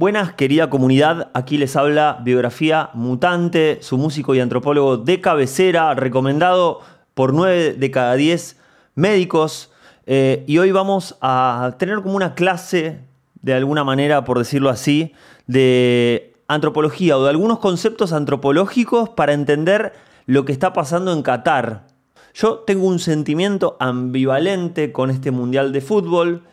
Buenas, querida comunidad, aquí les habla Biografía Mutante, su músico y antropólogo de cabecera, recomendado por 9 de cada 10 médicos. Eh, y hoy vamos a tener como una clase, de alguna manera, por decirlo así, de antropología o de algunos conceptos antropológicos para entender lo que está pasando en Qatar. Yo tengo un sentimiento ambivalente con este Mundial de Fútbol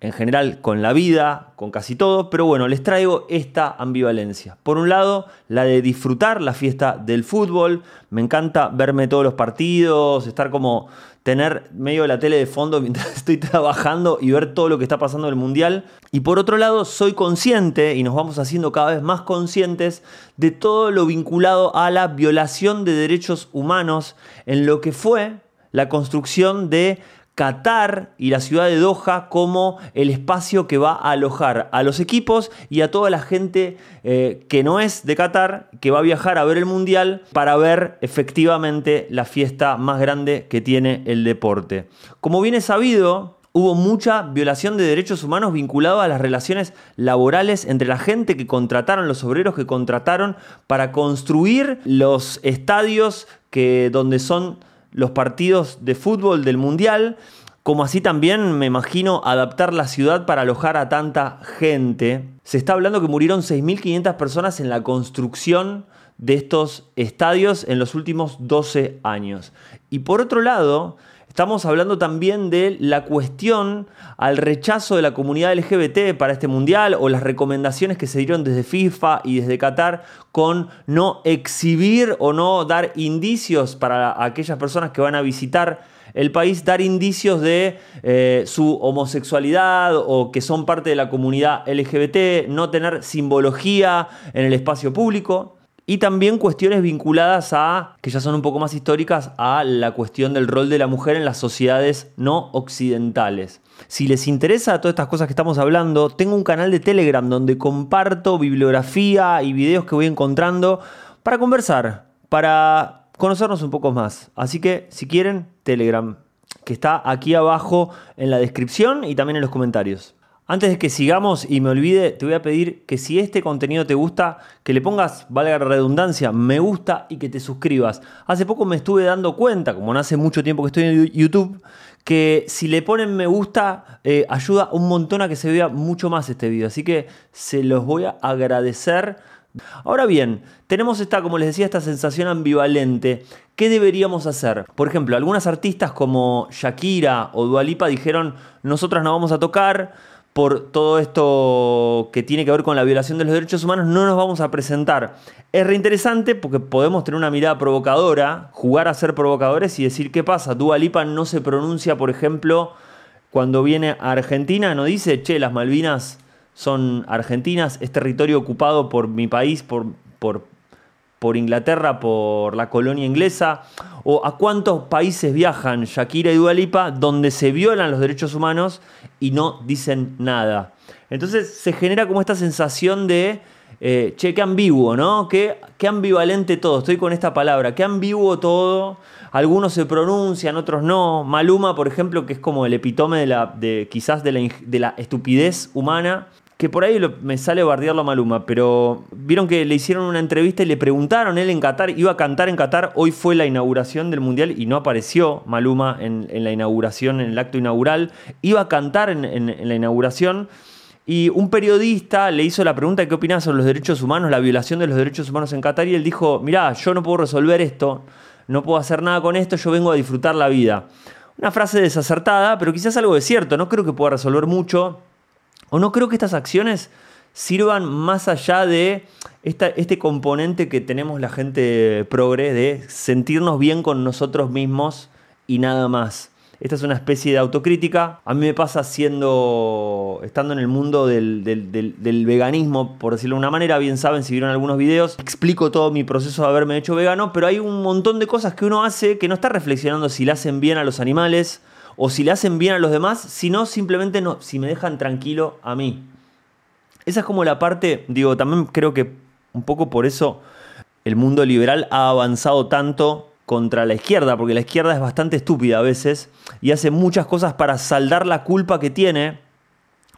en general con la vida, con casi todo, pero bueno, les traigo esta ambivalencia. Por un lado, la de disfrutar la fiesta del fútbol, me encanta verme todos los partidos, estar como tener medio de la tele de fondo mientras estoy trabajando y ver todo lo que está pasando en el mundial. Y por otro lado, soy consciente y nos vamos haciendo cada vez más conscientes de todo lo vinculado a la violación de derechos humanos en lo que fue la construcción de Qatar y la ciudad de Doha como el espacio que va a alojar a los equipos y a toda la gente eh, que no es de Qatar, que va a viajar a ver el Mundial para ver efectivamente la fiesta más grande que tiene el deporte. Como bien es sabido, hubo mucha violación de derechos humanos vinculado a las relaciones laborales entre la gente que contrataron, los obreros que contrataron para construir los estadios que, donde son los partidos de fútbol del Mundial, como así también me imagino adaptar la ciudad para alojar a tanta gente. Se está hablando que murieron 6.500 personas en la construcción de estos estadios en los últimos 12 años. Y por otro lado, Estamos hablando también de la cuestión al rechazo de la comunidad LGBT para este mundial o las recomendaciones que se dieron desde FIFA y desde Qatar con no exhibir o no dar indicios para aquellas personas que van a visitar el país, dar indicios de eh, su homosexualidad o que son parte de la comunidad LGBT, no tener simbología en el espacio público y también cuestiones vinculadas a, que ya son un poco más históricas, a la cuestión del rol de la mujer en las sociedades no occidentales. Si les interesa todas estas cosas que estamos hablando, tengo un canal de Telegram donde comparto bibliografía y videos que voy encontrando para conversar, para conocernos un poco más. Así que si quieren, Telegram, que está aquí abajo en la descripción y también en los comentarios. Antes de que sigamos y me olvide, te voy a pedir que si este contenido te gusta, que le pongas, valga la redundancia, me gusta y que te suscribas. Hace poco me estuve dando cuenta, como no hace mucho tiempo que estoy en YouTube, que si le ponen me gusta, eh, ayuda un montón a que se vea mucho más este video. Así que se los voy a agradecer. Ahora bien, tenemos esta, como les decía, esta sensación ambivalente. ¿Qué deberíamos hacer? Por ejemplo, algunas artistas como Shakira o Dualipa dijeron, nosotras no vamos a tocar por todo esto que tiene que ver con la violación de los derechos humanos, no nos vamos a presentar. Es reinteresante porque podemos tener una mirada provocadora, jugar a ser provocadores y decir qué pasa. Dua Lipa no se pronuncia, por ejemplo, cuando viene a Argentina, no dice, che, las Malvinas son argentinas, es territorio ocupado por mi país, por, por, por Inglaterra, por la colonia inglesa, o a cuántos países viajan Shakira y Dualipa donde se violan los derechos humanos y no dicen nada. Entonces se genera como esta sensación de, eh, che, qué ambiguo, ¿no? Qué, qué ambivalente todo, estoy con esta palabra, qué ambiguo todo. Algunos se pronuncian, otros no. Maluma, por ejemplo, que es como el epitome de de, quizás de la, de la estupidez humana, que por ahí me sale bardearlo a Maluma, pero vieron que le hicieron una entrevista y le preguntaron, él en Qatar, iba a cantar en Qatar, hoy fue la inauguración del Mundial y no apareció Maluma en, la inauguración, en el acto inaugural, iba a cantar en, la inauguración. Y un periodista le hizo la pregunta qué opinaba sobre los derechos humanos, la violación de los derechos humanos en Qatar, y él dijo, mirá, yo no puedo resolver esto, no puedo hacer nada con esto, yo vengo a disfrutar la vida. Una frase desacertada, pero quizás algo de cierto, no creo que pueda resolver mucho, o no creo que estas acciones sirvan más allá de este componente que tenemos la gente progre de sentirnos bien con nosotros mismos y nada más. Esta es una especie de autocrítica. A mí me pasa siendo, estando en el mundo del, del, veganismo, por decirlo de una manera, bien saben si vieron algunos videos, explico todo mi proceso de haberme hecho vegano, pero hay un montón de cosas que uno hace que no está reflexionando si le hacen bien a los animales, o si le hacen bien a los demás, sino simplemente no, si me dejan tranquilo a mí. Esa es como la parte, digo, también creo que un poco por eso el mundo liberal ha avanzado tanto contra la izquierda, porque la izquierda es bastante estúpida a veces y hace muchas cosas para saldar la culpa que tiene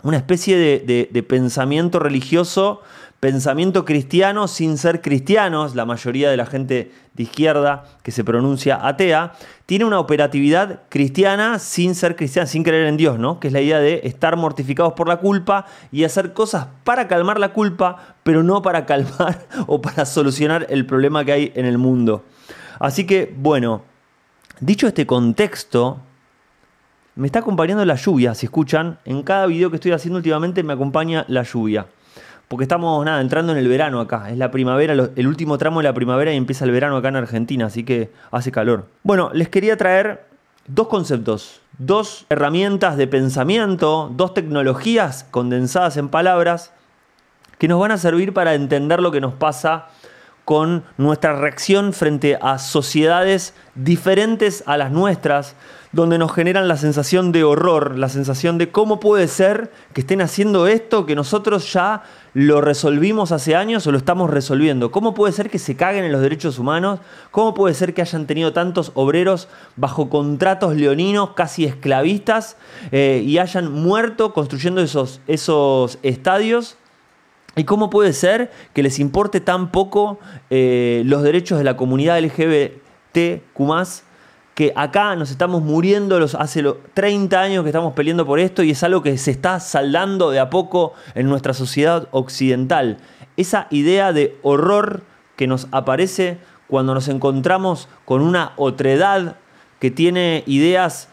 una especie de, pensamiento religioso, pensamiento cristiano sin ser cristianos, la mayoría de la gente de izquierda que se pronuncia atea, tiene una operatividad cristiana sin ser cristiana, sin creer en Dios, ¿no? Que es la idea de estar mortificados por la culpa y hacer cosas para calmar la culpa, pero no para calmar o para solucionar el problema que hay en el mundo. Así que, bueno, dicho este contexto, me está acompañando la lluvia, si escuchan. En cada video que estoy haciendo últimamente me acompaña la lluvia. Porque estamos nada, entrando en el verano acá. Es la primavera, el último tramo de la primavera y empieza el verano acá en Argentina, así que hace calor. Bueno, les quería traer dos conceptos, dos herramientas de pensamiento, dos tecnologías condensadas en palabras que nos van a servir para entender lo que nos pasa con nuestra reacción frente a sociedades diferentes a las nuestras, donde nos generan la sensación de horror, la sensación de cómo puede ser que estén haciendo esto que nosotros ya lo resolvimos hace años o lo estamos resolviendo. ¿Cómo puede ser que se caguen en los derechos humanos? ¿Cómo puede ser que hayan tenido tantos obreros bajo contratos leoninos casi esclavistas eh, y hayan muerto construyendo esos, esos estadios? ¿Y cómo puede ser que les importe tan poco eh, los derechos de la comunidad LGBTQ que acá nos estamos muriendo los, hace 30 años que estamos peleando por esto y es algo que se está saldando de a poco en nuestra sociedad occidental. Esa idea de horror que nos aparece cuando nos encontramos con una otredad que tiene ideas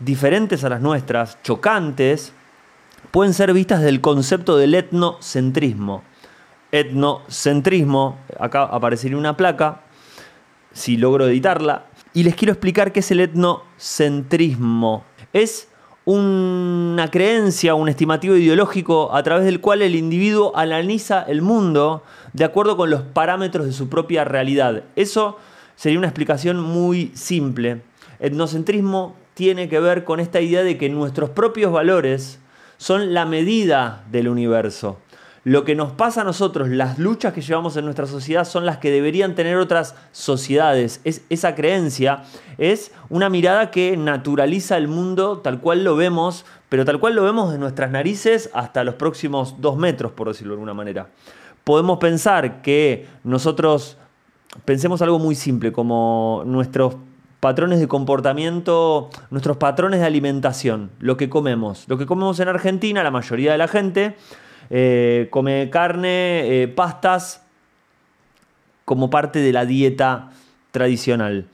diferentes a las nuestras, chocantes, pueden ser vistas del concepto del etnocentrismo. Etnocentrismo, acá aparecería una placa, si logro editarla, y les quiero explicar qué es el etnocentrismo. Es una creencia, un estimativo ideológico a través del cual el individuo analiza el mundo de acuerdo con los parámetros de su propia realidad. Eso sería una explicación muy simple. Etnocentrismo tiene que ver con esta idea de que nuestros propios valores son la medida del universo. Lo que nos pasa a nosotros, las luchas que llevamos en nuestra sociedad son las que deberían tener otras sociedades. Es, esa creencia es una mirada que naturaliza el mundo tal cual lo vemos, pero tal cual lo vemos de nuestras narices hasta los próximos dos metros, por decirlo de alguna manera. Podemos pensar que nosotros pensemos algo muy simple, como nuestros patrones de comportamiento, nuestros patrones de alimentación, lo que comemos. Lo que comemos en Argentina, la mayoría de la gente eh, come carne, eh, pastas, como parte de la dieta tradicional.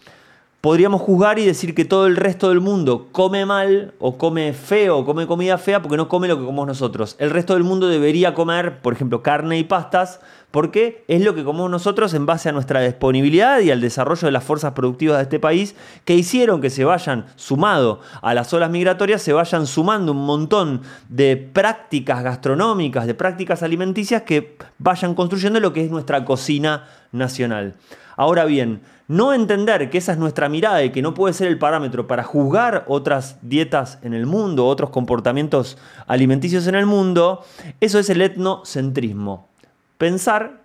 Podríamos juzgar y decir que todo el resto del mundo come mal o come feo o come comida fea porque no come lo que comemos nosotros. El resto del mundo debería comer, por ejemplo, carne y pastas porque es lo que comemos nosotros en base a nuestra disponibilidad y al desarrollo de las fuerzas productivas de este país que hicieron que se vayan sumado a las olas migratorias, se vayan sumando un montón de prácticas gastronómicas, de prácticas alimenticias que vayan construyendo lo que es nuestra cocina nacional. Ahora bien, no entender que esa es nuestra mirada y que no puede ser el parámetro para juzgar otras dietas en el mundo, otros comportamientos alimenticios en el mundo, eso es el etnocentrismo pensar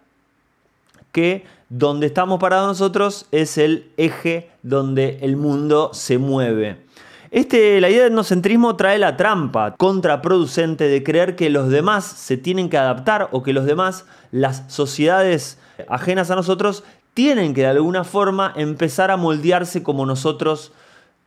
que donde estamos parados nosotros es el eje donde el mundo se mueve. Este, la idea del etnocentrismo trae la trampa contraproducente de creer que los demás se tienen que adaptar o que los demás, las sociedades ajenas a nosotros, tienen que de alguna forma empezar a moldearse como nosotros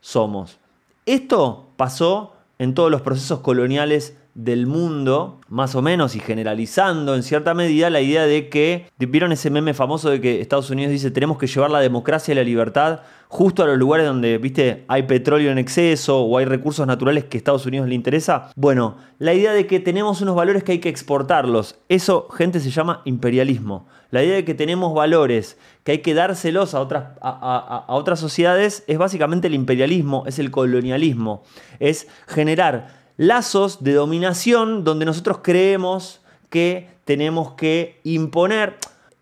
somos. Esto pasó en todos los procesos coloniales del mundo, más o menos, y generalizando en cierta medida la idea de que, ¿vieron ese meme famoso de que Estados Unidos dice tenemos que llevar la democracia y la libertad justo a los lugares donde, viste, hay petróleo en exceso o hay recursos naturales que a Estados Unidos le interesa? Bueno, la idea de que tenemos unos valores que hay que exportarlos, eso, gente, se llama imperialismo. La idea de que tenemos valores que hay que dárselos a otras, a, a otras sociedades es básicamente el imperialismo, es el colonialismo, es generar lazos de dominación donde nosotros creemos que tenemos que imponer.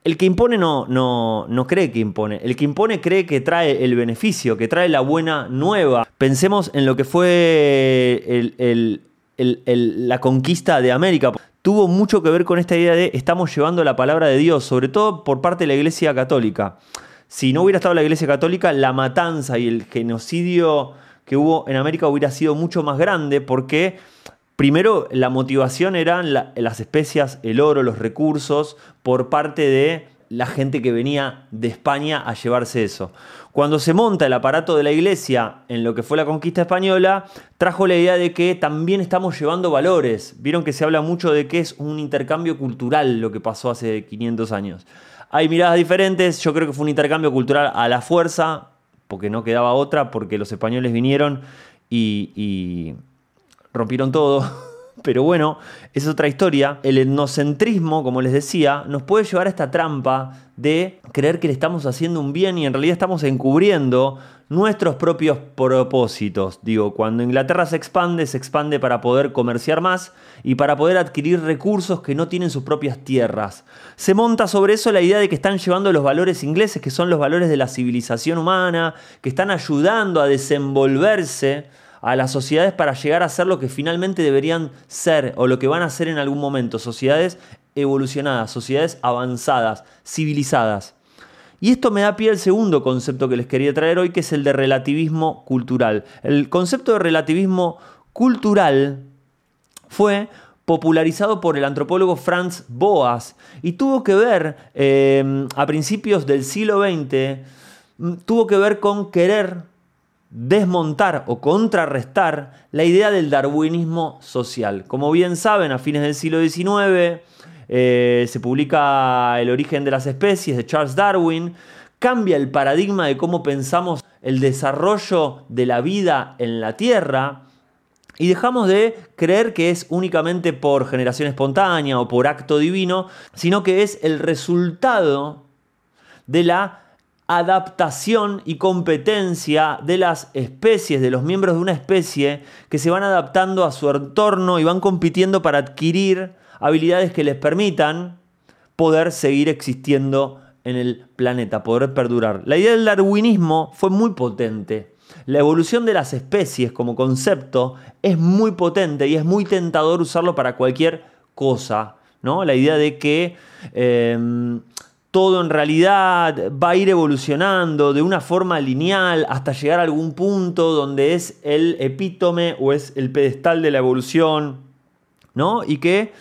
El que impone no, no, no cree que impone. El que impone cree que trae el beneficio, que trae la buena nueva. Pensemos en lo que fue la conquista de América. Tuvo mucho que ver con esta idea de estamos llevando la palabra de Dios, sobre todo por parte de la Iglesia Católica. Si no hubiera estado la Iglesia Católica, la matanza y el genocidio que hubo en América hubiera sido mucho más grande porque Primero, la motivación eran las especias, el oro, los recursos, por parte de la gente que venía de España a llevarse eso. Cuando se monta el aparato de la iglesia en lo que fue la conquista española, trajo la idea de que también estamos llevando valores. Vieron que se habla mucho de que es un intercambio cultural lo que pasó hace 500 años. Hay miradas diferentes, yo creo que fue un intercambio cultural a la fuerza, porque no quedaba otra, porque los españoles vinieron y, y rompieron todo. Pero bueno, es otra historia. El etnocentrismo, como les decía, nos puede llevar a esta trampa de creer que le estamos haciendo un bien y en realidad estamos encubriendo nuestros propios propósitos. Digo, cuando Inglaterra se expande, se expande para poder comerciar más y para poder adquirir recursos que no tienen sus propias tierras. Se monta sobre eso la idea de que están llevando los valores ingleses, que son los valores de la civilización humana, que están ayudando a desenvolverse a las sociedades para llegar a ser lo que finalmente deberían ser o lo que van a ser en algún momento, sociedades evolucionadas, sociedades avanzadas, civilizadas. Y esto me da pie al segundo concepto que les quería traer hoy, que es el de relativismo cultural. El concepto de relativismo cultural fue popularizado por el antropólogo Franz Boas y tuvo que ver eh, a principios del siglo XX, mm, tuvo que ver con querer desmontar o contrarrestar la idea del darwinismo social. Como bien saben, a fines del siglo XIX eh, se publica El origen de las especies de Charles Darwin, cambia el paradigma de cómo pensamos el desarrollo de la vida en la Tierra y dejamos de creer que es únicamente por generación espontánea o por acto divino, sino que es el resultado de la adaptación y competencia de las especies, de los miembros de una especie, que se van adaptando a su entorno y van compitiendo para adquirir habilidades que les permitan poder seguir existiendo en el planeta, poder perdurar. La idea del darwinismo fue muy potente. La evolución de las especies como concepto es muy potente y es muy tentador usarlo para cualquier cosa. ¿no? La idea de que eh, todo en realidad va a ir evolucionando de una forma lineal hasta llegar a algún punto donde es el epítome o es el pedestal de la evolución, ¿no? Y que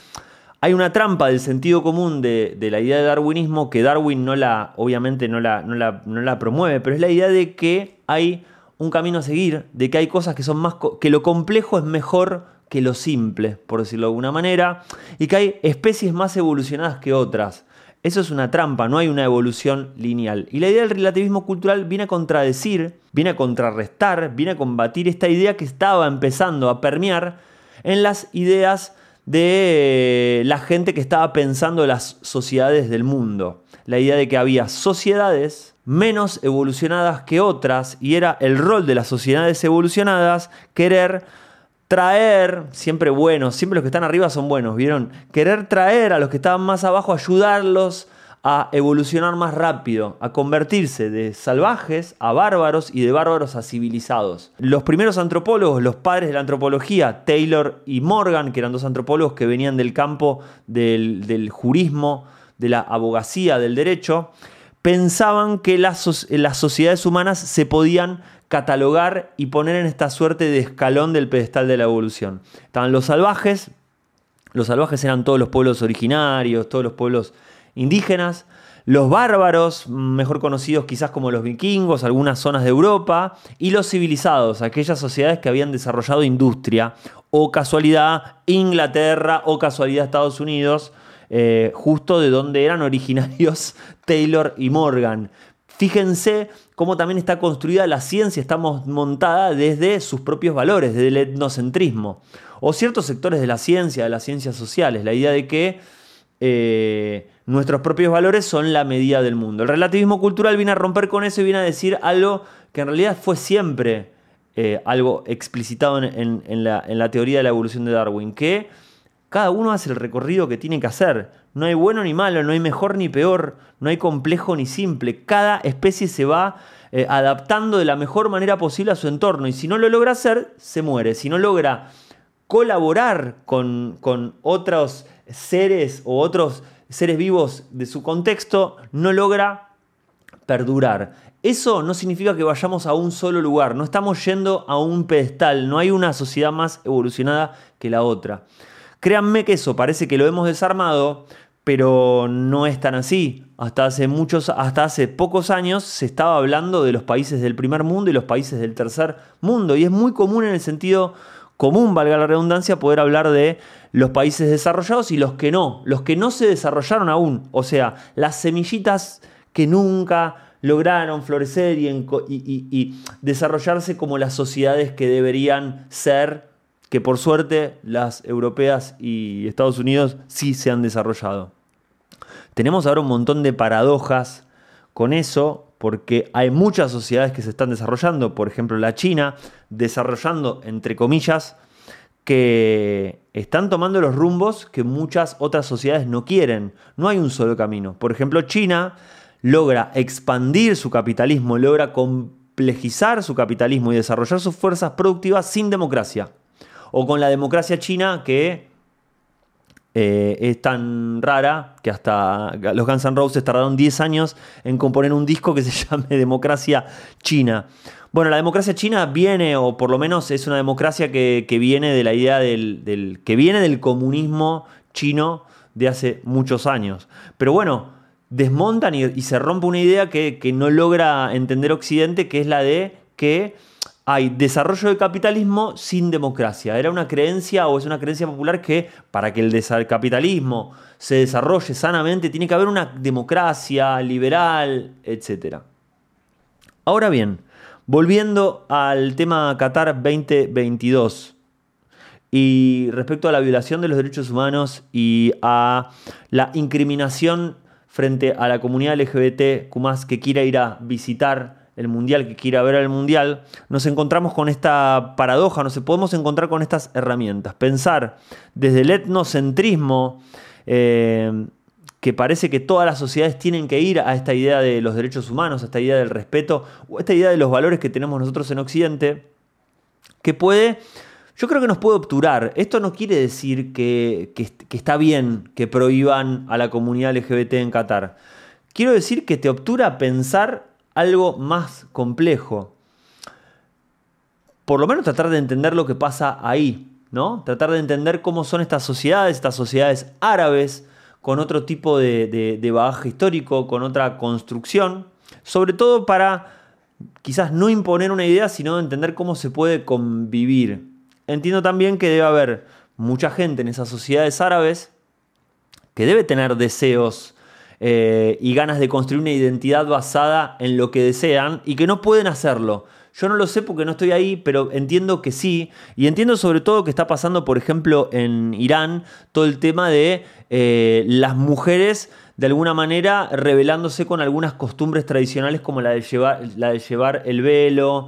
hay una trampa del sentido común de, la idea de darwinismo que Darwin no la, obviamente no la, no la, promueve, pero es la idea de que hay un camino a seguir, de que hay cosas que son más, que lo complejo es mejor que lo simple, por decirlo de alguna manera, y que hay especies más evolucionadas que otras. Eso es una trampa, no hay una evolución lineal. Y la idea del relativismo cultural viene a contradecir, viene a contrarrestar, viene a combatir esta idea que estaba empezando a permear en las ideas de la gente que estaba pensando las sociedades del mundo. La idea de que había sociedades menos evolucionadas que otras y era el rol de las sociedades evolucionadas querer traer, siempre buenos, siempre los que están arriba son buenos, ¿vieron? Querer traer a los que estaban más abajo, ayudarlos a evolucionar más rápido, a convertirse de salvajes a bárbaros y de bárbaros a civilizados. Los primeros antropólogos, los padres de la antropología, Taylor y Morgan, que eran dos antropólogos que venían del campo del, jurismo, de la abogacía, del derecho, pensaban que las, las sociedades humanas se podían catalogar y poner en esta suerte de escalón del pedestal de la evolución. Estaban los salvajes, los salvajes eran todos los pueblos originarios, todos los pueblos indígenas, los bárbaros, mejor conocidos quizás como los vikingos, algunas zonas de Europa, y los civilizados, aquellas sociedades que habían desarrollado industria, o casualidad Inglaterra, o casualidad Estados Unidos, eh, justo de donde eran originarios Taylor y Morgan. Fíjense cómo también está construida la ciencia, está montada desde sus propios valores, desde el etnocentrismo. O ciertos sectores de la ciencia, de las ciencias sociales, la idea de que eh, nuestros propios valores son la medida del mundo. El relativismo cultural viene a romper con eso y viene a decir algo que en realidad fue siempre eh, algo explicitado en, la, en la teoría de la evolución de Darwin, que cada uno hace el recorrido que tiene que hacer. No hay bueno ni malo, no hay mejor ni peor, no hay complejo ni simple. Cada especie se va eh, adaptando de la mejor manera posible a su entorno y si no lo logra hacer, se muere. Si no logra colaborar con, con otros seres o otros seres vivos de su contexto, no logra perdurar. Eso no significa que vayamos a un solo lugar, no estamos yendo a un pedestal, no hay una sociedad más evolucionada que la otra. Créanme que eso parece que lo hemos desarmado, pero no es tan así. Hasta hace muchos, hasta hace pocos años se estaba hablando de los países del primer mundo y los países del tercer mundo. Y es muy común en el sentido común, valga la redundancia, poder hablar de los países desarrollados y los que no, los que no se desarrollaron aún. O sea, las semillitas que nunca lograron florecer y, desarrollarse como las sociedades que deberían ser, que por suerte las europeas y Estados Unidos sí se han desarrollado. Tenemos ahora un montón de paradojas con eso, porque hay muchas sociedades que se están desarrollando, por ejemplo la China, desarrollando, entre comillas, que están tomando los rumbos que muchas otras sociedades no quieren. No hay un solo camino. Por ejemplo, China logra expandir su capitalismo, logra complejizar su capitalismo y desarrollar sus fuerzas productivas sin democracia. O con la democracia china que eh, es tan rara que hasta los Guns N' Roses tardaron 10 años en componer un disco que se llame Democracia China. Bueno, la democracia china viene, o por lo menos es una democracia que, viene de la idea del, que viene del comunismo chino de hace muchos años. Pero bueno, desmontan y, se rompe una idea que, no logra entender Occidente, que es la de que hay desarrollo del capitalismo sin democracia. Era una creencia o es una creencia popular que para que el capitalismo se desarrolle sanamente tiene que haber una democracia liberal, etc. Ahora bien, volviendo al tema Qatar 2022 y respecto a la violación de los derechos humanos y a la incriminación frente a la comunidad LGBT que quiera ir a visitar el mundial, que quiera ver el mundial, nos encontramos con esta paradoja, nos podemos encontrar con estas herramientas. Pensar desde el etnocentrismo, eh, que parece que todas las sociedades tienen que ir a esta idea de los derechos humanos, a esta idea del respeto, o a esta idea de los valores que tenemos nosotros en Occidente, que puede yo creo que nos puede obturar. Esto no quiere decir que, está bien que prohíban a la comunidad LGBT en Qatar. Quiero decir que te obtura pensar algo más complejo. Por lo menos tratar de entender lo que pasa ahí, ¿no? Tratar de entender cómo son estas sociedades, estas sociedades árabes, con otro tipo de, de bagaje histórico, con otra construcción, sobre todo para quizás no imponer una idea, sino entender cómo se puede convivir entiendo también que debe haber mucha gente en esas sociedades árabes que debe tener deseos eh, y ganas de construir una identidad basada en lo que desean y que no pueden hacerlo. Yo no lo sé porque no estoy ahí, pero entiendo que sí. Y entiendo sobre todo que está pasando, por ejemplo, en Irán, todo el tema de eh, las mujeres de alguna manera rebelándose con algunas costumbres tradicionales como la de llevar, la de llevar el velo,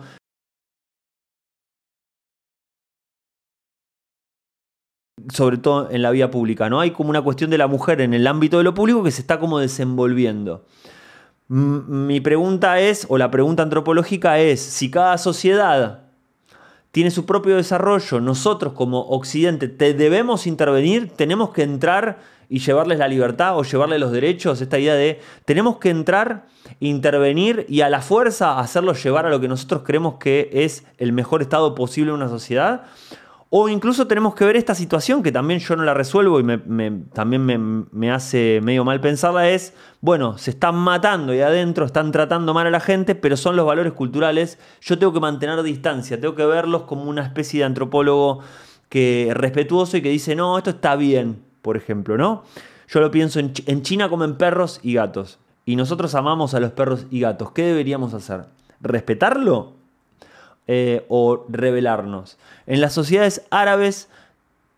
sobre todo en la vía pública, ¿no? Hay como una cuestión de la mujer en el ámbito de lo público que se está como desenvolviendo. Mi pregunta es, o la pregunta antropológica es, si cada sociedad tiene su propio desarrollo, nosotros como Occidente te debemos intervenir, tenemos que entrar y llevarles la libertad o llevarles los derechos, esta idea de tenemos que entrar, intervenir y a la fuerza hacerlos llevar a lo que nosotros creemos que es el mejor estado posible en una sociedad, o incluso tenemos que ver esta situación que también yo no la resuelvo y también me, hace medio mal pensarla, es, bueno, se están matando y adentro están tratando mal a la gente, pero son los valores culturales, yo tengo que mantener distancia, tengo que verlos como una especie de antropólogo que respetuoso y que dice, no, esto está bien, por ejemplo, ¿no? Yo lo pienso, en, en China comen perros y gatos, y nosotros amamos a los perros y gatos, ¿qué deberíamos hacer? ¿Respetarlo eh, o rebelarnos. En las sociedades árabes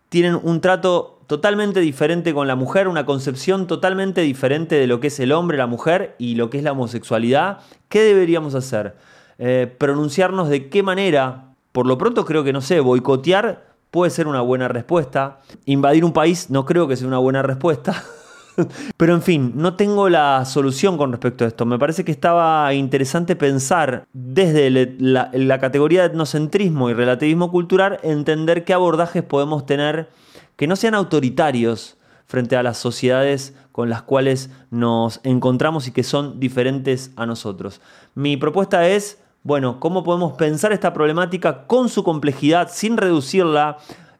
tienen un trato totalmente diferente con la mujer, una concepción totalmente diferente de lo que es el hombre, la mujer y lo que es la homosexualidad. ¿Qué deberíamos hacer? Eh, pronunciarnos de qué manera. Por lo pronto creo que, no sé, boicotear puede ser una buena respuesta. Invadir un país no creo que sea una buena respuesta. Pero en fin, no tengo la solución con respecto a esto. Me parece que estaba interesante pensar desde la, categoría de etnocentrismo y relativismo cultural, entender qué abordajes podemos tener que no sean autoritarios frente a las sociedades con las cuales nos encontramos y que son diferentes a nosotros. Mi propuesta es, bueno, cómo podemos pensar esta problemática con su complejidad, sin reducirla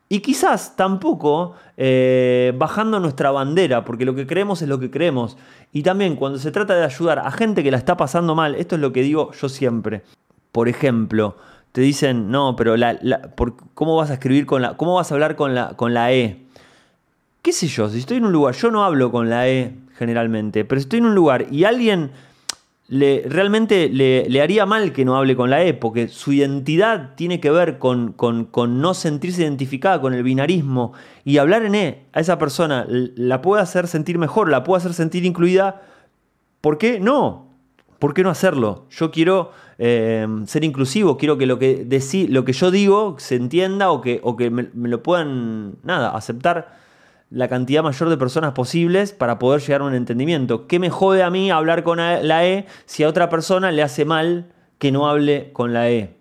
y quizás tampoco eh, bajando nuestra bandera, porque lo que creemos es lo que creemos. Y también cuando se trata de ayudar a gente que la está pasando mal, esto es lo que digo yo siempre. Por ejemplo, te dicen, no, pero la, ¿cómo vas a escribir con la, cómo vas a hablar con la, con la E? ¿Qué sé yo? Si estoy en un lugar, yo no hablo con la E generalmente, pero si estoy en un lugar y alguien le, realmente le, haría mal que no hable con la E, porque su identidad tiene que ver con, con, no sentirse identificada con el binarismo. Y hablar en E a esa persona la puede hacer sentir mejor, la puede hacer sentir incluida. ¿Por qué no? ¿Por qué no hacerlo? Yo quiero eh, ser inclusivo, quiero que lo que, lo que yo digo se entienda o que, o que me, me lo puedan, nada, aceptar la cantidad mayor de personas posibles para poder llegar a un entendimiento. ¿Qué me jode a mí hablar con la E si a otra persona le hace mal que no hable con la E?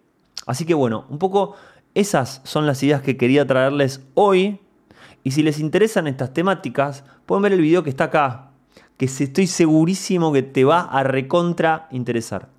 Así que bueno, un poco esas son las ideas que quería traerles hoy. Y si les interesan estas temáticas, pueden ver el video que está acá, que estoy segurísimo que te va a recontra interesar.